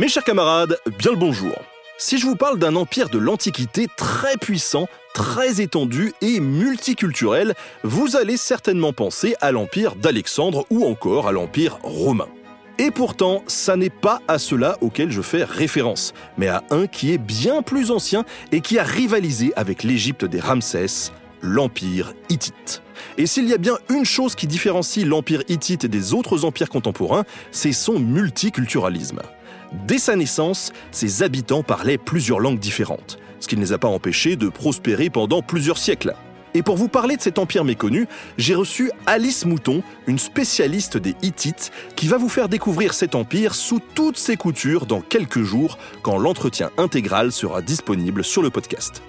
Mes chers camarades, bien le bonjour. Si je vous parle d'un empire de l'Antiquité très puissant, très étendu et multiculturel, vous allez certainement penser à l'empire d'Alexandre ou encore à l'empire romain. Et pourtant, ça n'est pas à cela auquel je fais référence, mais à un qui est bien plus ancien et qui a rivalisé avec l'Égypte des Ramsès, l'empire hittite. Et s'il y a bien une chose qui différencie l'empire hittite des autres empires contemporains, c'est son multiculturalisme. Dès sa naissance, ses habitants parlaient plusieurs langues différentes, ce qui ne les a pas empêchés de prospérer pendant plusieurs siècles. Et pour vous parler de cet empire méconnu, j'ai reçu Alice Mouton, une spécialiste des Hittites, qui va vous faire découvrir cet empire sous toutes ses coutures dans quelques jours, quand l'entretien intégral sera disponible sur le podcast.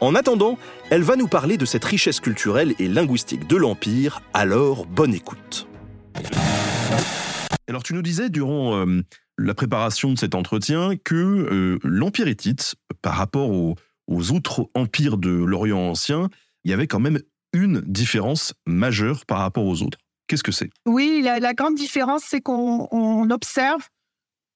En attendant, elle va nous parler de cette richesse culturelle et linguistique de l'empire, alors bonne écoute. Alors tu nous disais durant euh, la préparation de cet entretien que euh, l'empire hittite, par rapport aux, autres empires de l'Orient ancien, il y avait quand même une différence majeure par rapport aux autres. Qu'est-ce que c'est? Oui, la, grande différence, c'est qu'on on observe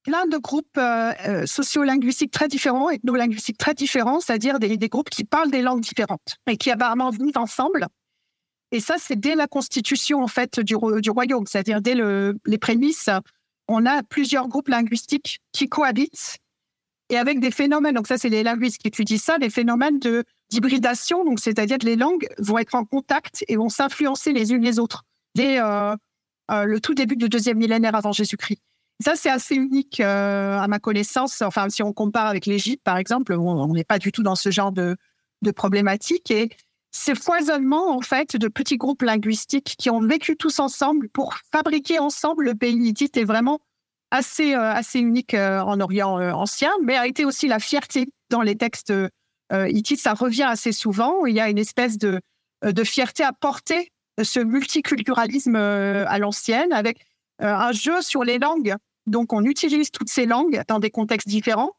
plein de groupes euh, euh, sociolinguistiques très différents, ethno-linguistiques très différents, c'est-à-dire des, groupes qui parlent des langues différentes et qui apparemment vivent ensemble. Et ça, c'est dès la constitution en fait du, ro- du royaume, c'est-à-dire dès le- les prémices, on a plusieurs groupes linguistiques qui cohabitent et avec des phénomènes. Donc ça, c'est les linguistes qui étudient ça, des phénomènes de d'hybridation. Donc c'est-à-dire que les langues vont être en contact et vont s'influencer les unes les autres dès euh, euh, le tout début du deuxième millénaire avant Jésus-Christ. Ça, c'est assez unique euh, à ma connaissance. Enfin, si on compare avec l'Égypte, par exemple, on n'est pas du tout dans ce genre de, de problématique. Et ces foisonnements, en fait, de petits groupes linguistiques qui ont vécu tous ensemble pour fabriquer ensemble le pays hittite est vraiment assez, euh, assez unique euh, en Orient euh, ancien, mais a été aussi la fierté dans les textes hittites. Ça revient assez souvent. Il y a une espèce de, de fierté à porter ce multiculturalisme à l'ancienne avec un jeu sur les langues. Donc, on utilise toutes ces langues dans des contextes différents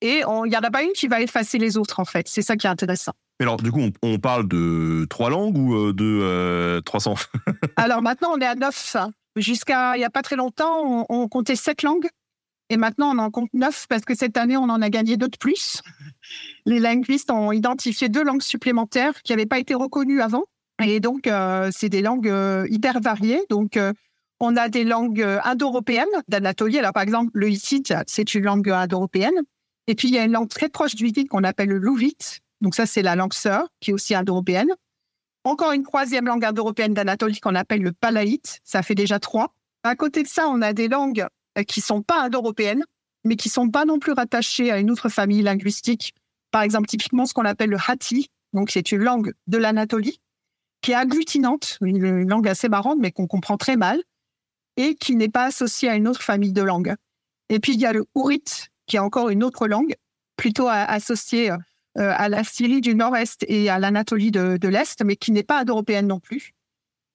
et il n'y en a pas une qui va effacer les autres, en fait. C'est ça qui est intéressant. Mais alors, du coup, on, on parle de trois langues ou euh, de euh, 300 Alors maintenant, on est à neuf. Jusqu'à il n'y a pas très longtemps, on, on comptait sept langues. Et maintenant, on en compte neuf parce que cette année, on en a gagné deux de plus. Les linguistes ont identifié deux langues supplémentaires qui n'avaient pas été reconnues avant. Et donc, euh, c'est des langues euh, hyper variées. Donc, on a des langues indo-européennes d'Anatolie. Alors, par exemple, le hittite, c'est une langue indo-européenne. Et puis, il y a une langue très proche du hittite qu'on appelle le louvite. Donc, ça, c'est la langue sœur, qui est aussi indo-européenne. Encore une troisième langue indo-européenne d'Anatolie qu'on appelle le palaïte. Ça fait déjà trois. À côté de ça, on a des langues euh, qui sont pas indo-européennes, mais qui sont pas non plus rattachées à une autre famille linguistique. Par exemple, typiquement, ce qu'on appelle le hatti. Donc, c'est une langue de l'Anatolie qui est agglutinante, une langue assez marrante, mais qu'on comprend très mal, et qui n'est pas associée à une autre famille de langues. Et puis, il y a le ourite, qui est encore une autre langue, plutôt associée euh, à la Syrie du Nord-Est et à l'Anatolie de, l'Est, mais qui n'est pas indo-européenne non plus.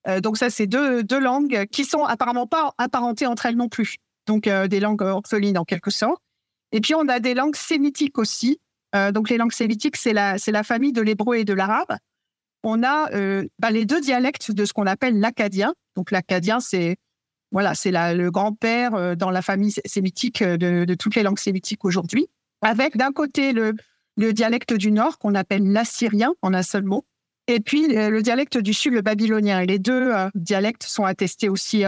Euh, donc ça, c'est deux, langues qui sont apparemment pas apparentées entre elles non plus. Donc euh, des langues orphelines en quelque sorte. Et puis on a des langues sémitiques aussi. Donc les langues sémitiques, c'est la, famille de l'hébreu et de l'arabe. On a bah, les deux dialectes de ce qu'on appelle l'acadien. Donc l'acadien, c'est voilà, c'est le grand-père euh, dans la famille sé- sémitique euh, de, toutes les langues sémitiques aujourd'hui. Avec d'un côté le, le dialecte du Nord qu'on appelle l'assyrien en un seul mot, et puis euh, le dialecte du Sud, le babylonien. Et les deux dialectes sont attestés aussi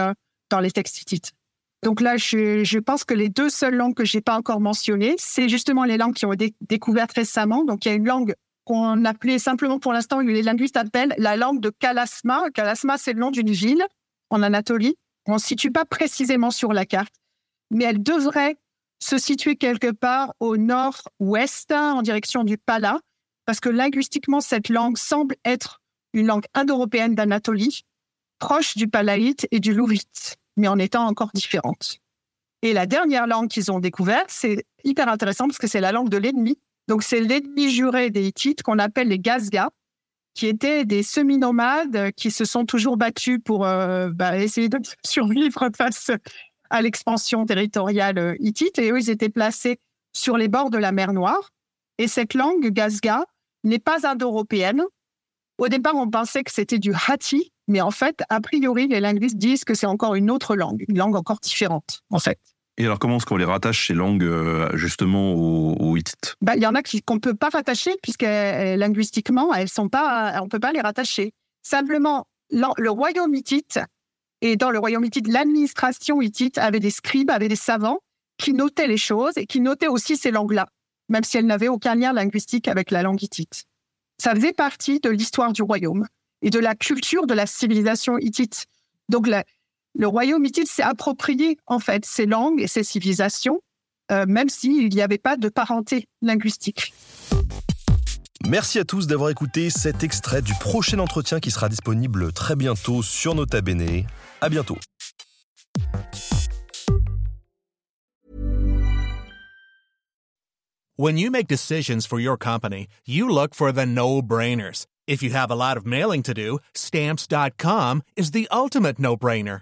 dans les textes hittites. Donc là, je, je pense que les deux seules langues que j'ai pas encore mentionnées, c'est justement les langues qui ont été découvertes récemment. Donc il y a une langue qu'on appelait simplement pour l'instant, les linguistes appellent la langue de Kalasma. Kalasma, c'est le nom d'une ville en Anatolie. On ne situe pas précisément sur la carte, mais elle devrait se situer quelque part au nord-ouest, en direction du Pala, parce que linguistiquement, cette langue semble être une langue indo-européenne d'Anatolie, proches du palaïte et du lourite, mais en étant encore différentes. Et la dernière langue qu'ils ont découverte, c'est hyper intéressant parce que c'est la langue de l'ennemi. Donc, c'est l'ennemi juré des Hittites qu'on appelle les Gazgas, qui étaient des semi-nomades qui se sont toujours battus pour euh, bah, essayer de survivre face à l'expansion territoriale euh, hittite. Et eux, ils étaient placés sur les bords de la mer Noire. Et cette langue, Gazga, n'est pas indo-européenne. Au départ, on pensait que c'était du Hatti, mais en fait, a priori, les linguistes disent que c'est encore une autre langue, une langue encore différente, en fait. Et alors, comment est-ce qu'on les rattache, ces langues, euh, justement, aux, Hittites bah, Il y en a qu'on ne peut pas rattacher, puisque linguistiquement, elles sont pas, on ne peut pas les rattacher. Simplement, le royaume hittite, et dans le royaume hittite, l'administration hittite avait des scribes, avait des savants qui notaient les choses et qui notaient aussi ces langues-là, même si elles n'avaient aucun lien linguistique avec la langue hittite. Ça faisait partie de l'histoire du royaume et de la culture de la civilisation hittite. Donc, le royaume hittite s'est approprié, en fait, ces langues et ces civilisations, euh, même s'il n'y avait pas de parenté linguistique. Merci à tous d'avoir écouté cet extrait du prochain entretien qui sera disponible très bientôt sur Nota Bene. À bientôt. When you make decisions for your company, you look for the no-brainers. If you have a lot of mailing to do, stamps.com is the ultimate no-brainer.